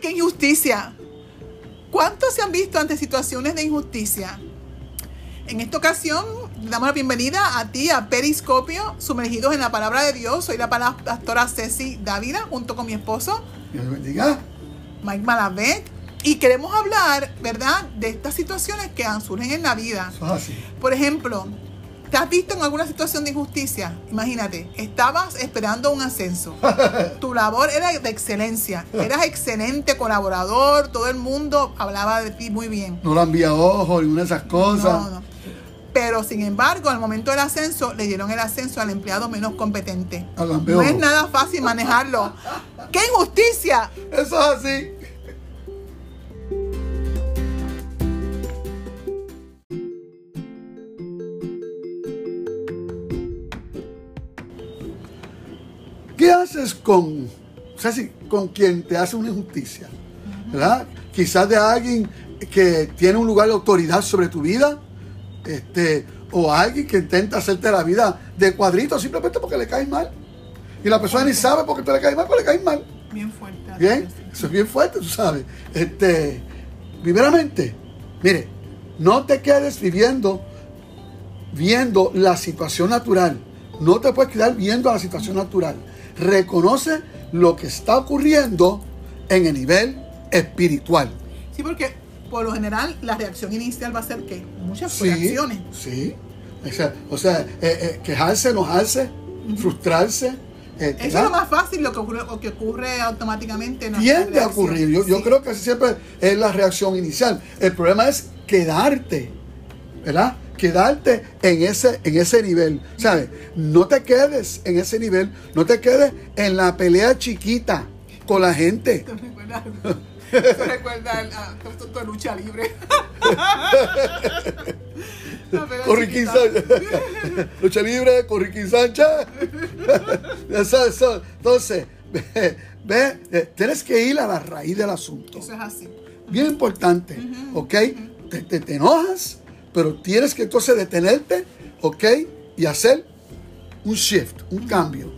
qué injusticia! ¿Cuántos se han visto ante situaciones de injusticia? En esta ocasión, damos la bienvenida a ti, a Periscopio, sumergidos en la palabra de Dios. Soy la pastora Ceci Dávila, junto con mi esposo. Dios bendiga. Mike Malavet. Y queremos hablar, ¿verdad?, de estas situaciones que surgen en la vida. Por ejemplo, ¿te has visto en alguna situación de injusticia? Imagínate, estabas esperando un ascenso. tu labor era de excelencia. Eras excelente colaborador. Todo el mundo hablaba de ti muy bien. No lo envía ojo, ninguna de esas cosas. No, no. Pero sin embargo, al momento del ascenso, le dieron el ascenso al empleado menos competente. No es nada fácil manejarlo. ¡Qué injusticia! Eso es así. Haces con, o con quien te hace una injusticia? ¿Verdad? Quizás de alguien que tiene un lugar de autoridad sobre tu vida este, o alguien que intenta hacerte la vida de cuadrito simplemente porque le caes mal. Y la persona ni sabe porque tú le caes mal, porque le caes mal. Bien fuerte. Bien, eso es bien fuerte, tú sabes. Este, primeramente, mire, no te quedes viviendo, viendo la situación natural. No te puedes quedar viendo la situación natural. Reconoce lo que está ocurriendo en el nivel espiritual. Sí, porque por lo general la reacción inicial va a ser que muchas reacciones. Sí, o sea, eh, eh, quejarse, enojarse, frustrarse. Eh, Eso es lo más fácil, lo que ocurre, que ocurre automáticamente. Tiende a ocurrir. Yo, yo creo que siempre es la reacción inicial. El problema es quedarte, ¿verdad? Quedarte en ese, en ese nivel. ¿Sabes? No te quedes en ese nivel. No te quedes en la pelea chiquita con la gente. Eso recuerda a, tu, lucha libre. Corriquín Sánchez. lucha libre, Corriquín Sánchez. Entonces, ve, eh, tienes que ir a la raíz del asunto. Eso es así. Bien importante, ¿ok? te, te, enojas, pero tienes que entonces detenerte, ¿ok? Y hacer un shift, un cambio.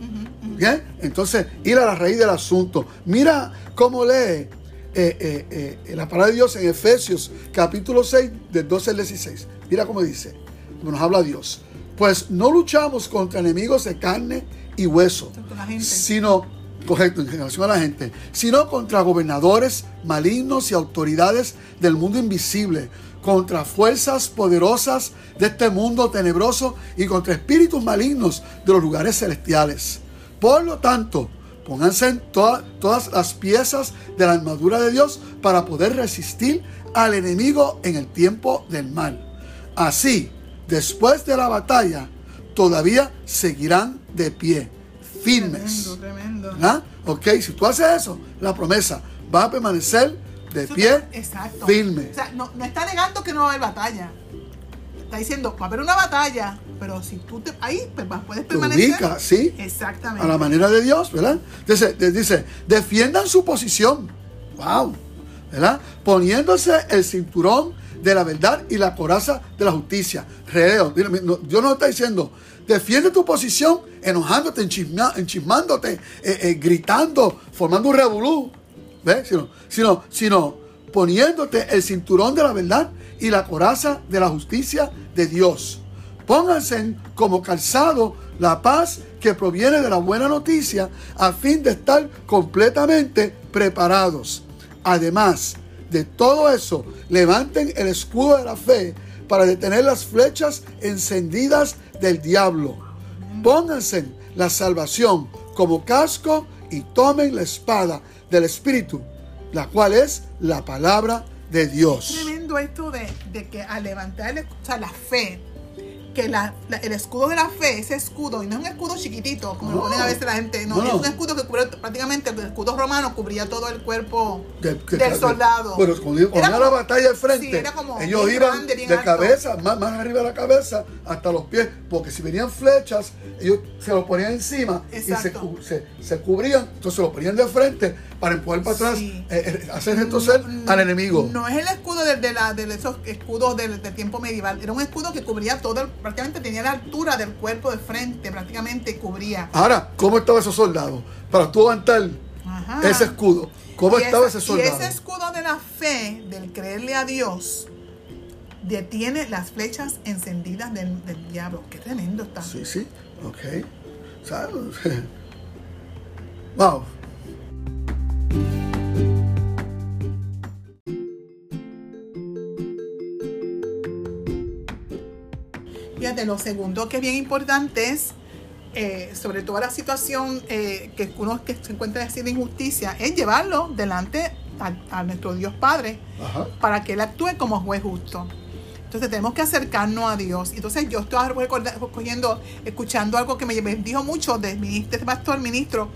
¿ok? Entonces, ir a la raíz del asunto. Mira cómo lee eh, eh, eh, la palabra de Dios en Efesios capítulo 6, del 12 al 16. Mira cómo dice, como nos habla Dios. Pues no luchamos contra enemigos de carne y hueso, sino, correcto, en relación a la gente, sino contra gobernadores malignos y autoridades del mundo invisible, contra fuerzas poderosas de este mundo tenebroso y contra espíritus malignos de los lugares celestiales. Por lo tanto, Pónganse en todas las piezas de la armadura de Dios para poder resistir al enemigo en el tiempo del mal. Así, después de la batalla, todavía seguirán de pie, firmes. Tremendo, tremendo. ¿Ah? Ok, si tú haces eso, la promesa va a permanecer de pie, firme. O sea, no, no está negando que no va a haber batalla. Está diciendo, va a haber una batalla, pero si tú te, ahí pues, puedes permanecer. Ubica, sí. Exactamente. A la manera de Dios, ¿verdad? Entonces, dice, defiendan su posición. Wow. ¿Verdad? Poniéndose el cinturón de la verdad y la coraza de la justicia. Reo, Dios no está diciendo, defiende tu posición enojándote, enchismándote, eh, eh, gritando, formando un revolú. ¿Ves? Sino, sino, sino poniéndote el cinturón de la verdad y la coraza de la justicia de Dios. Pónganse como calzado la paz que proviene de la buena noticia a fin de estar completamente preparados. Además de todo eso, levanten el escudo de la fe para detener las flechas encendidas del diablo. Pónganse la salvación como casco y tomen la espada del Espíritu, la cual es la palabra de Dios. tremendo esto de, de que al levantar la fe, que la, el escudo de la fe, ese escudo, y no es un escudo chiquitito, como lo ponen a veces la gente, no, es un escudo que cubre prácticamente, el escudo romano cubría todo el cuerpo del soldado. Pero cuando iban la batalla de frente, ellos iban de cabeza, más, más, arriba de la cabeza, hasta los pies, porque si venían flechas, ellos se lo ponían encima y se, se, se, cubrían, entonces lo ponían de frente para empujar para atrás, eh, eh, hacer retroceder al enemigo. No es el escudo de, de, la, de esos escudos del, del tiempo medieval, era un escudo que cubría todo el prácticamente tenía la altura del cuerpo de frente, prácticamente cubría. Ahora, ¿cómo estaban esos soldados? Para tú aguantar ese escudo. ¿Cómo estaba ese soldado? Y ese escudo de la fe, del creerle a Dios, detiene las flechas encendidas del, diablo. Qué tremendo está. Sí, sí. Ok. wow. Fíjate, lo segundo que es bien importante es, eh, sobre toda la situación eh, que uno que se encuentra así de injusticia, es llevarlo delante a, nuestro Dios Padre para que Él actúe como juez justo. Entonces tenemos que acercarnos a Dios. Entonces yo estoy recogiendo, escuchando algo que me dijo mucho de, mi, este pastor, ministro,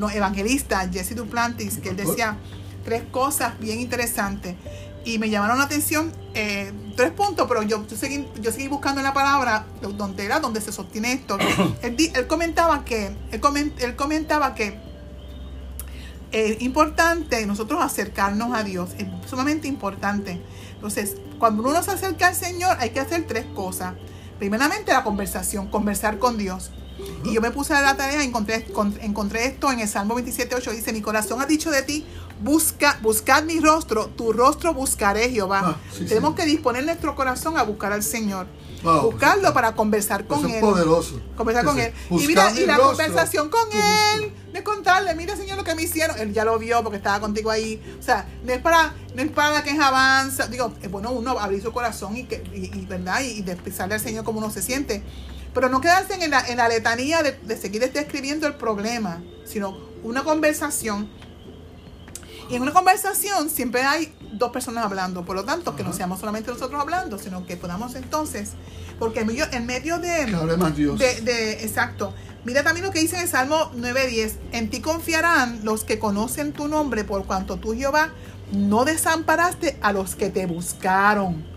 no, evangelista Jesse Duplantis, que él decía tres cosas bien interesantes y me llamaron la atención eh, tres puntos, pero yo, seguí, yo seguí buscando en la palabra donde era, donde se sostiene esto. él, comentaba que, él, comentaba que es importante nosotros acercarnos a Dios, es sumamente importante. Entonces, cuando uno se acerca al Señor, hay que hacer tres cosas. Primeramente, la conversación, conversar con Dios. Y yo me puse a la tarea, encontré, encontré esto en el Salmo 27.8, dice, mi corazón ha dicho de ti, busca, buscad mi rostro, tu rostro buscaré, Jehová. Ah, Tenemos que disponer nuestro corazón a buscar al Señor. Buscarlo para conversar con Él. Es poderoso. Conversar con Él. Y mira, y la conversación con Él, de contarle, mira Señor lo que me hicieron. Él ya lo vio porque estaba contigo ahí. O sea, no es para, no es para que avanza. Digo, bueno uno abrir su corazón y, que, y, ¿verdad? y, y al Señor como uno se siente. Pero no quedarse en la, en la letanía de, de seguir describiendo el problema, sino una conversación. Y en una conversación siempre hay dos personas hablando, por lo tanto, que no seamos solamente nosotros hablando, sino que podamos entonces, porque en medio, en medio de, de, de, Exacto. Mira también lo que dice en el Salmo 9.10, en ti confiarán los que conocen tu nombre, por cuanto tú, Jehová, no desamparaste a los que te buscaron.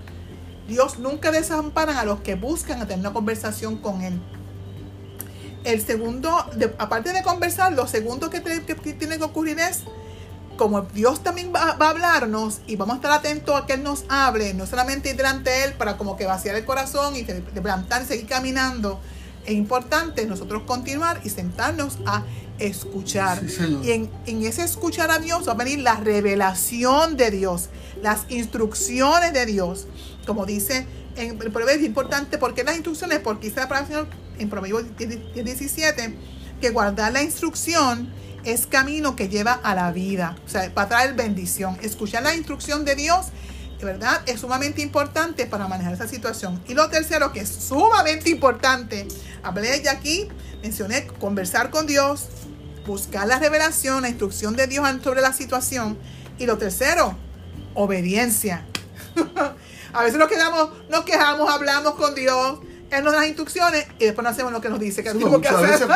Dios nunca desampara a los que buscan tener una conversación con Él. El segundo, aparte de conversar, lo segundo que, tiene que ocurrir es, como Dios también va, a hablarnos y vamos a estar atentos a que Él nos hable, no solamente ir delante de Él para como que vaciar el corazón y plantar y seguir caminando. Es importante nosotros continuar y sentarnos a escuchar. y en, en, ese escuchar a Dios va a venir la revelación de Dios, las instrucciones de Dios como dice en el proverbio, es importante porque las instrucciones, porque dice la palabra en Proverbios 17, que guardar la instrucción es camino que lleva a la vida, o sea, para traer bendición. Escuchar la instrucción de Dios, verdad, es sumamente importante para manejar esa situación. Y lo tercero, que es sumamente importante, hablé ya aquí, mencioné conversar con Dios, buscar la revelación, la instrucción de Dios sobre la situación. Y lo tercero, obediencia. A veces nos quedamos, nos quejamos, hablamos con Dios, Él nos da instrucciones y después no hacemos lo que nos dice que hacer.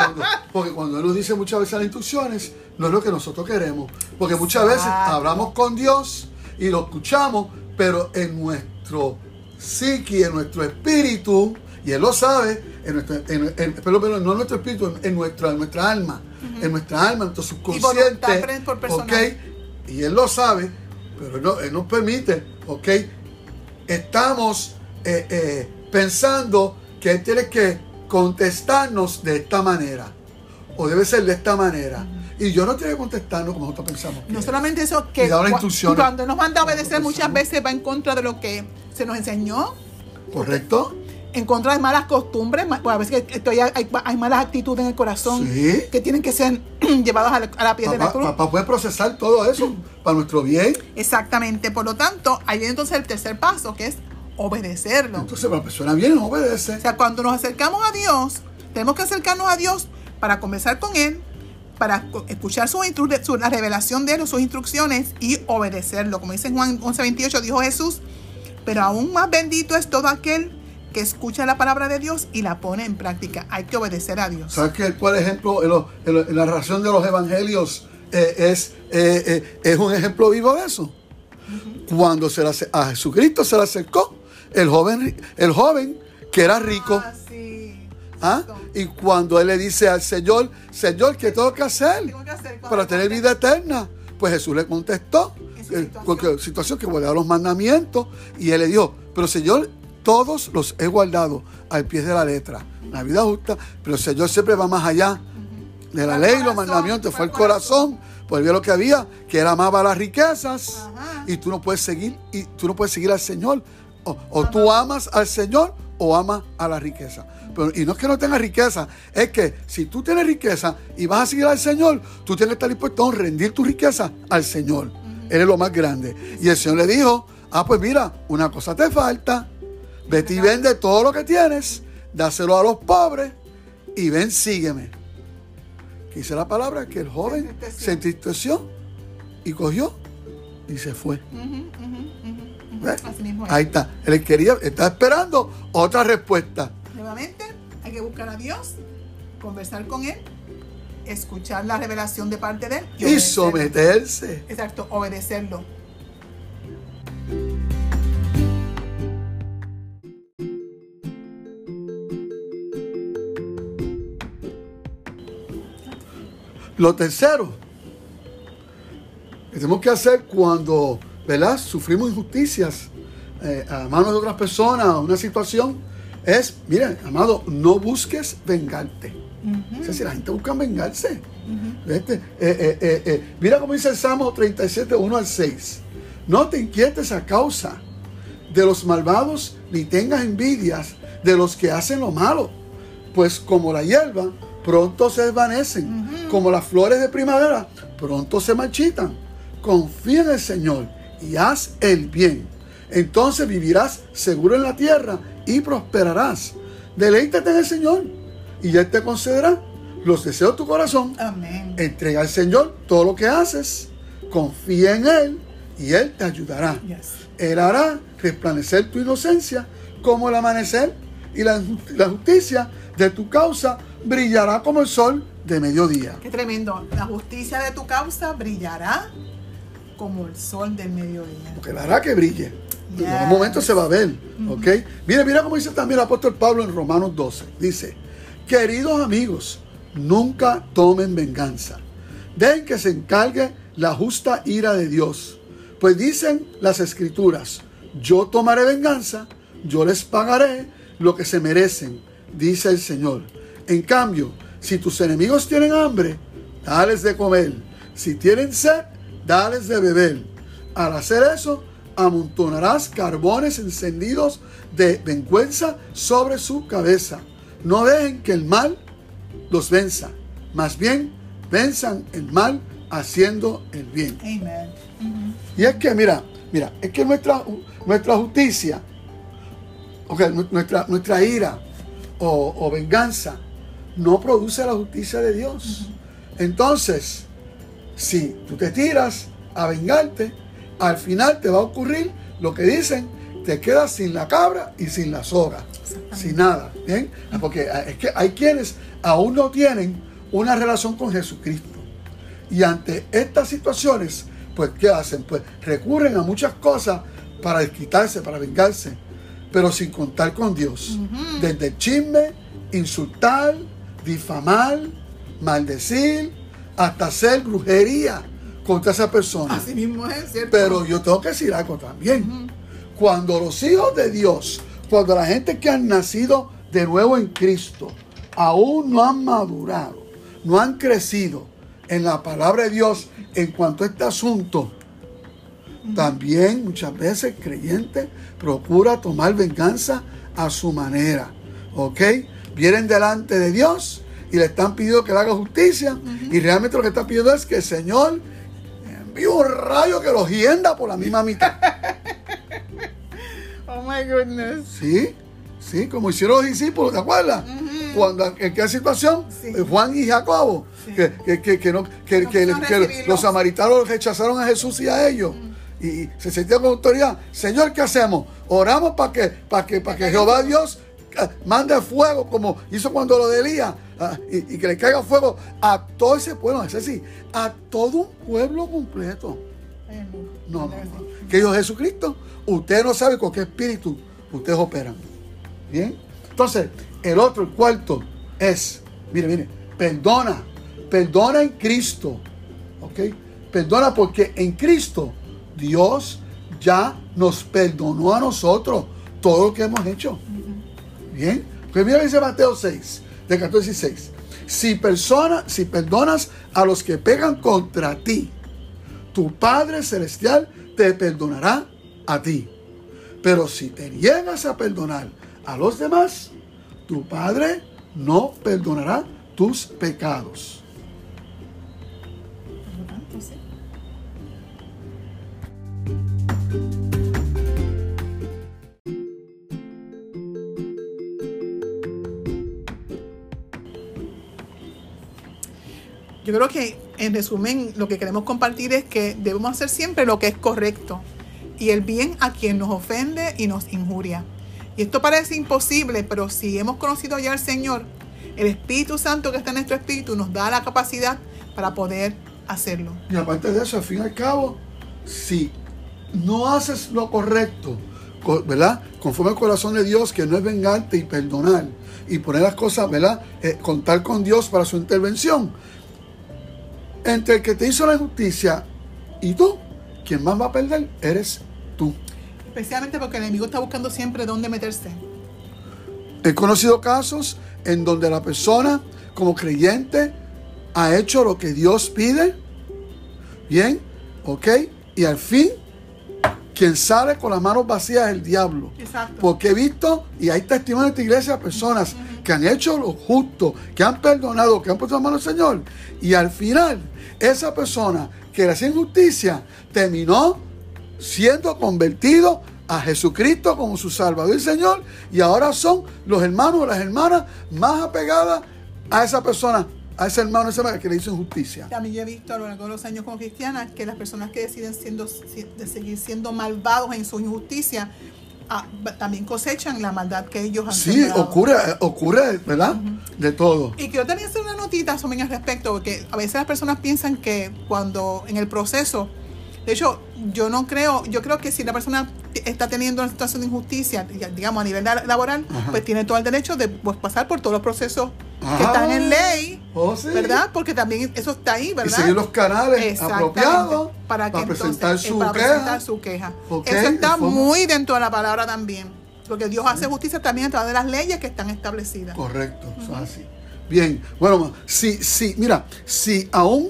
porque cuando Él nos dice muchas veces las instrucciones, no es lo que nosotros queremos. Porque muchas veces hablamos con Dios y lo escuchamos, pero en nuestro psiqui, en nuestro espíritu, y Él lo sabe, en nuestro, pero, no en nuestro espíritu, en nuestra, en nuestra alma, en nuestra alma, en nuestro subconsciente. Y, y Él lo sabe, pero no, Él nos permite, ¿ok? estamos eh, eh, pensando que Él tiene que contestarnos de esta manera. O debe ser de esta manera. Y yo no tiene que contestarnos como nosotros pensamos. no solamente eso, que cuando nos manda a obedecer muchas veces va en contra de lo que se nos enseñó. Correcto. En contra de malas costumbres, a veces hay, malas actitudes en el corazón que tienen que ser llevadas a la, piel de la cruz. Para poder procesar todo eso para nuestro bien. Exactamente. Por lo tanto, ahí viene entonces el tercer paso, que es obedecerlo. Entonces, la persona bien obedece. O sea, cuando nos acercamos a Dios, tenemos que acercarnos a Dios para conversar con Él, para escuchar su, su, la revelación de Él, sus instrucciones y obedecerlo. Como dice Juan 11:28, dijo Jesús, pero aún más bendito es todo aquel que escucha la palabra de Dios y la pone en práctica. Hay que obedecer a Dios. ¿Sabes qué? ¿Cuál ejemplo en, la narración de los evangelios eh, es, eh, eh, es un ejemplo vivo de eso? Cuando se a Jesucristo se le acercó el joven, el joven que era rico. Ah, sí. ¿Ah? Y cuando él le dice al Señor, Señor, ¿qué tengo que hacer, para tener vida eterna? Pues Jesús le contestó, situación? situación que guardaba los mandamientos, y él le dijo, pero Señor, todos los he guardado al pie de la letra. Una vida justa, pero el Señor siempre va más allá. de la ley y los mandamientos, fue el corazón. Pues vio lo que había, que él amaba las riquezas. Y tú no puedes seguir, y tú no puedes seguir al Señor. O, tú amas al Señor o amas a la riqueza. Pero, y no es que no tengas riqueza, es que si tú tienes riqueza y vas a seguir al Señor, tú tienes que estar dispuesto a rendir tu riqueza al Señor. Él es lo más grande. Y el Señor le dijo, ah, pues mira, una cosa te falta. Vete y vende todo lo que tienes, dáselo a los pobres y ven, sígueme. Dice la palabra que el joven se entristeció y cogió y se fue. Ahí está. Él quería, está esperando otra respuesta. Nuevamente, hay que buscar a Dios, conversar con Él, escuchar la revelación de parte de Él y, someterse. Exacto, obedecerlo. Lo tercero que tenemos que hacer cuando ¿verdad? sufrimos injusticias eh, a manos de otras personas, una situación, es, mira, amado, no busques vengarte. Es decir, la gente busca vengarse. Eh, eh, mira cómo dice el Salmo 37, 1 al 6. No te inquietes a causa de los malvados, ni tengas envidias de los que hacen lo malo, pues como la hierba, pronto se desvanecen como las flores de primavera, pronto se marchitan. Confía en el Señor y haz el bien. Entonces vivirás seguro en la tierra y prosperarás. Deleítate en el Señor y Él te concederá los deseos de tu corazón. Amén. Entrega al Señor todo lo que haces. Confía en Él y Él te ayudará. Él hará resplandecer tu inocencia como el amanecer y la, la justicia de tu causa brillará como el sol de mediodía. Qué tremendo. La justicia de tu causa brillará como el sol del mediodía. Porque la hará que brille. En algún momento se va a ver. ¿Ok? Mira, mira cómo dice también el apóstol Pablo en Romanos 12. Dice, queridos amigos, nunca tomen venganza. Dejen que se encargue la justa ira de Dios. Pues dicen las escrituras, yo tomaré venganza, yo les pagaré lo que se merecen, dice el Señor. En cambio, si tus enemigos tienen hambre, dales de comer. Si tienen sed, dales de beber. Al hacer eso, amontonarás carbones encendidos de vergüenza sobre su cabeza. No dejen que el mal los venza. Más bien, venzan el mal haciendo el bien. Y es que, mira, mira, es que nuestra, nuestra justicia, okay, nuestra, nuestra ira o venganza, no produce la justicia de Dios. Entonces, si tú te tiras a vengarte, al final te va a ocurrir lo que dicen, te quedas sin la cabra y sin la soga, sin nada. ¿bien? Porque es que hay quienes aún no tienen una relación con Jesucristo. Y ante estas situaciones, pues, ¿qué hacen? Pues recurren a muchas cosas para desquitarse, para vengarse, pero sin contar con Dios. Desde chisme, insultar, difamar, maldecir, hasta hacer brujería contra esa persona. Así mismo es, ¿cierto? Pero yo tengo que decir algo también. Cuando los hijos de Dios, cuando la gente que han nacido de nuevo en Cristo, aún no han madurado, no han crecido en la palabra de Dios en cuanto a este asunto, también muchas veces creyente procura tomar venganza a su manera. ¿Ok? vienen delante de Dios y le están pidiendo que le haga justicia. Y realmente lo que están pidiendo es que el Señor envíe un rayo que los hienda por la misma mitad. oh my goodness. Sí, sí, como hicieron los discípulos, ¿te acuerdas? Cuando, ¿En qué situación? Eh, Juan y Jacobo. Que, que, que, no, que, los samaritanos rechazaron a Jesús y a ellos. Y se sentían con autoridad. Señor, ¿qué hacemos? Oramos para que, para que, para que Jehová Dios manda fuego como hizo cuando lo de ah, y, que le caiga fuego a todo ese pueblo, es decir, a todo un pueblo completo. No, no, Jesucristo, usted no sabe con qué espíritu ustedes operan. Bien, entonces el otro, el cuarto es, mire, mire, perdona, perdona en Cristo, ¿ok? Perdona porque en Cristo Dios ya nos perdonó a nosotros todo lo que hemos hecho. Bien, pues dice Mateo 6. de 14 16. Si, persona, si perdonas a los que pegan contra ti, tu Padre Celestial te perdonará a ti. Pero si te niegas a perdonar a los demás, tu Padre no perdonará tus pecados. Yo creo que en resumen lo que queremos compartir es que debemos hacer siempre lo que es correcto y el bien a quien nos ofende y nos injuria. Y esto parece imposible, pero si hemos conocido ya al Señor, el Espíritu Santo que está en nuestro espíritu nos da la capacidad para poder hacerlo. Y aparte de eso, al fin y al cabo, si no haces lo correcto, ¿verdad? Conforme al corazón de Dios, que no es vengarte y perdonar y poner las cosas, ¿verdad? Eh, contar con Dios para su intervención entre el que te hizo la injusticia y tú, quien más va a perder eres tú. Especialmente porque el enemigo está buscando siempre dónde meterse. He conocido casos en donde la persona, como creyente, ha hecho lo que Dios pide. Bien, ok. Y al fin, quien sale con las manos vacías es el diablo. Exacto. Porque he visto, y hay testimonios de esta iglesia, personas que han hecho lo justo, que han perdonado, que han puesto la mano al Señor. Y al final, esa persona que le hacía injusticia terminó siendo convertido a Jesucristo como su Salvador y Señor. Y ahora son los hermanos o las hermanas más apegadas a esa persona a ese hermano, esa hermana que le hizo injusticia. También yo he visto a lo largo de los años como cristiana que las personas que deciden siendo, de seguir siendo malvados en su injusticia Ah, también cosechan la maldad que ellos han Sí, ocurre, ocurre, ¿verdad? De todo. Y quiero también hacer una notita sobre al respecto, porque a veces las personas piensan que cuando en el proceso, de hecho, yo no creo, yo creo que si la persona está teniendo una situación de injusticia, digamos a nivel laboral, pues tiene todo el derecho de pues, pasar por todos los procesos que están en ley, oh, ¿verdad? Porque también eso está ahí, ¿verdad? Y seguir los canales apropiados para, que presentar, su para presentar su queja. eso está muy dentro de la palabra también, porque Dios hace justicia también a través de las leyes que están establecidas. Correcto, así. Bien, bueno, si, si, mira, si aún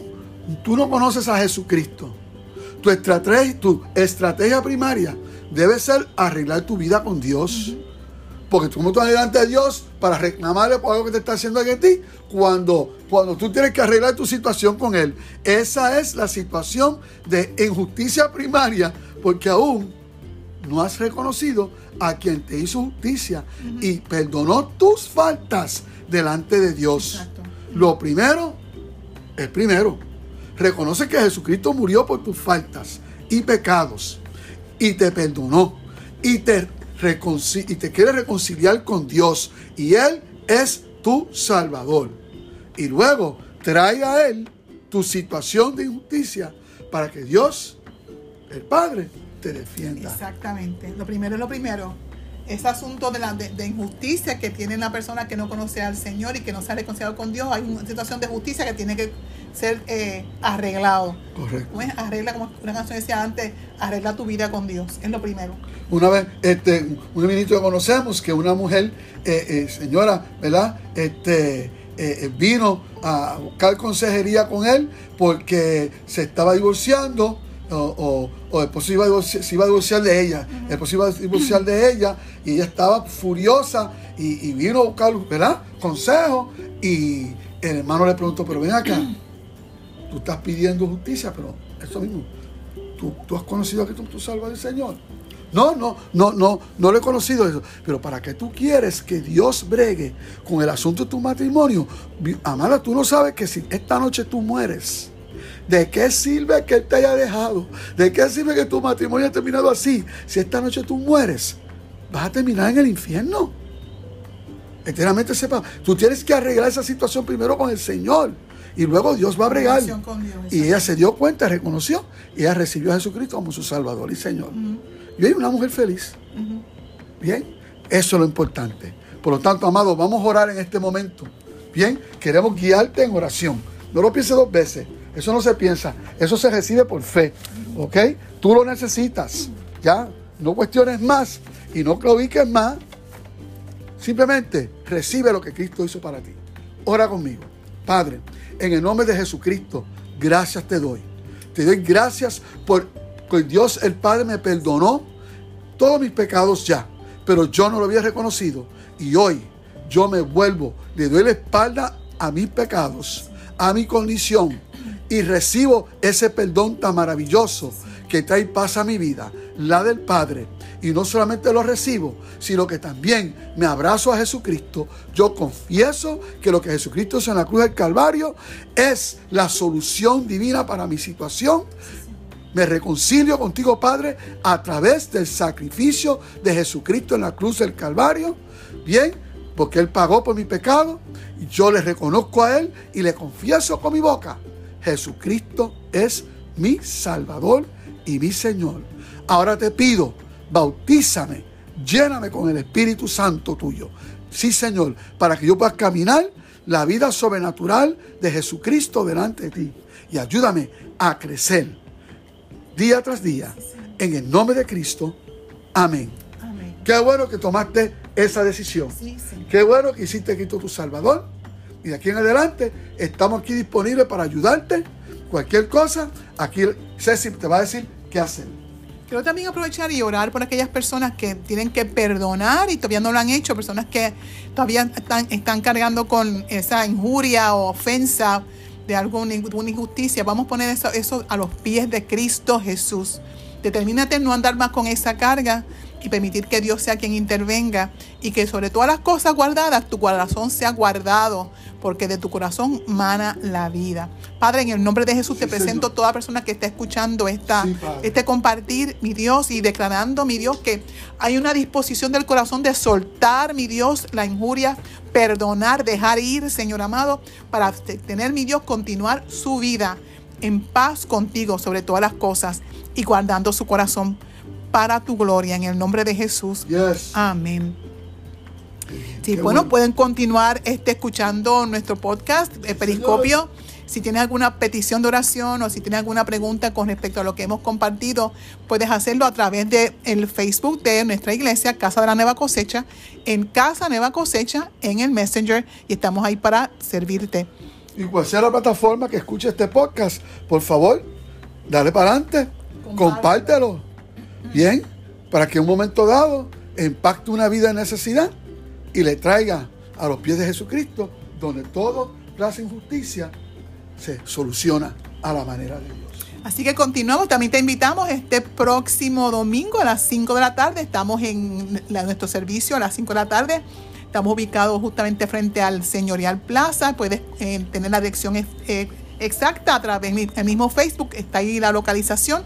tú no conoces a Jesucristo, tu estrategia, tu estrategia primaria debe ser arreglar tu vida con Dios. Porque tú como tú delante de Dios para reclamarle por algo que te está haciendo en ti, cuando, cuando tú tienes que arreglar tu situación con Él. Esa es la situación de injusticia primaria, porque aún no has reconocido a quien te hizo justicia y perdonó tus faltas delante de Dios. Lo primero, el primero, reconoce que Jesucristo murió por tus faltas y pecados y te perdonó y te, y te quiere reconciliar con Dios y Él es tu Salvador. Y luego trae a Él tu situación de injusticia para que Dios, el Padre, te defienda. Exactamente. Lo primero es lo primero. Ese asunto de, la, de, injusticia que tiene la persona que no conoce al Señor y que no se ha reconciliado con Dios, hay una situación de justicia que tiene que ser eh, arreglado. Correcto. Arregla, como una canción decía antes, arregla tu vida con Dios. Es lo primero. Una vez, este, un ministro que conocemos, que una mujer, eh, eh, señora, ¿verdad? Este, vino a buscar consejería con él porque se estaba divorciando o, o, el esposo iba a se iba a divorciar de ella, el esposo iba a divorciar de ella y ella estaba furiosa y, y vino a buscar, ¿verdad? Consejo y el hermano le preguntó, pero ven acá, tú estás pidiendo justicia, pero eso mismo, tú, has conocido a que tú, salvas al Señor. No, no, no, no, no lo he conocido eso. Pero para que tú quieres que Dios bregue con el asunto de tu matrimonio, Amala, tú no sabes que si esta noche tú mueres, ¿de qué sirve que Él te haya dejado? ¿De qué sirve que tu matrimonio haya terminado así? Si esta noche tú mueres, vas a terminar en el infierno. Enteramente sepa, tú tienes que arreglar esa situación primero con el Señor. Y luego Dios va a bregar. y ella se dio cuenta, reconoció, y ella recibió a Jesucristo como su Salvador y Señor. Y una mujer feliz. Bien, eso es lo importante. Por lo tanto, amados, vamos a orar en este momento. Bien, queremos guiarte en oración. No lo pienses dos veces. Eso no se piensa. Eso se recibe por fe. ¿Ok? Tú lo necesitas. Ya, no cuestiones más y no claudiques más. Simplemente recibe lo que Cristo hizo para ti. Ora conmigo. Padre, en el nombre de Jesucristo, gracias te doy. Te doy gracias por que Dios el Padre me perdonó todos mis pecados ya, pero yo no lo había reconocido. Y hoy yo me vuelvo, le doy la espalda a mis pecados, a mi condición, y recibo ese perdón tan maravilloso que trae paz a mi vida, la del Padre. Y no solamente lo recibo, sino que también me abrazo a Jesucristo. Yo confieso que lo que Jesucristo hizo en la cruz del Calvario es la solución divina para mi situación. Me reconcilio contigo, Padre, a través del sacrificio de Jesucristo en la cruz del Calvario. Bien, porque Él pagó por mi pecado. Y yo le reconozco a Él y le confieso con mi boca. Jesucristo es mi Salvador y mi Señor. Ahora te pido, bautízame, lléname con el Espíritu Santo tuyo. Sí, Señor, para que yo pueda caminar la vida sobrenatural de Jesucristo delante de ti. Y ayúdame a crecer día tras día. En el nombre de Cristo. Amén. Qué bueno que tomaste esa decisión. Qué bueno que hiciste Cristo tu Salvador. Y de aquí en adelante estamos aquí disponibles para ayudarte. Cualquier cosa, aquí Ceci te va a decir qué hacer. Quiero también aprovechar y orar por aquellas personas que tienen que perdonar y todavía no lo han hecho, personas que todavía están, cargando con esa injuria o ofensa de alguna injusticia. Vamos a poner eso, eso a los pies de Cristo Jesús. Determínate no andar más con esa carga, y permitir que Dios sea quien intervenga y que sobre todas las cosas guardadas tu corazón sea guardado, porque de tu corazón mana la vida. Padre, en el nombre de Jesús te presento toda persona que está escuchando esta, este compartir, mi Dios, y declarando, mi Dios, que hay una disposición del corazón de soltar, mi Dios, la injuria, perdonar, dejar ir, Señor amado, para tener, mi Dios, continuar su vida en paz contigo sobre todas las cosas y guardando su corazón para tu gloria en el nombre de Jesús. Amén. Sí, bueno, pueden continuar este, escuchando nuestro podcast, eh, Periscopio. Si tienes alguna petición de oración o si tienes alguna pregunta con respecto a lo que hemos compartido, puedes hacerlo a través del el Facebook de nuestra iglesia, Casa de la Nueva Cosecha, en Casa Nueva Cosecha, en el Messenger, y estamos ahí para servirte. Y cual sea la plataforma que escuche este podcast, por favor, dale para adelante, compártelo. Bien, para que en un momento dado impacte una vida de necesidad y le traiga a los pies de Jesucristo, donde toda clase injusticia se soluciona a la manera de Dios. Así que continuamos, también te invitamos este próximo domingo a las 5 de la tarde, estamos en nuestro servicio a las 5 de la tarde, estamos ubicados justamente frente al Señorial Plaza, puedes eh, tener la dirección eh, exacta a través del mismo Facebook, está ahí la localización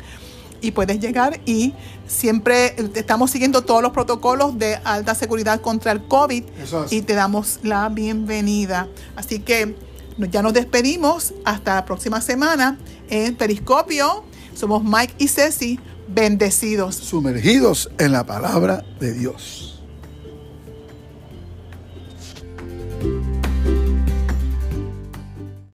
y puedes llegar y siempre estamos siguiendo todos los protocolos de alta seguridad contra el COVID y te damos la bienvenida. Así que ya nos despedimos hasta la próxima semana en Periscopio. Somos Mike y Ceci, bendecidos. Sumergidos en la palabra de Dios.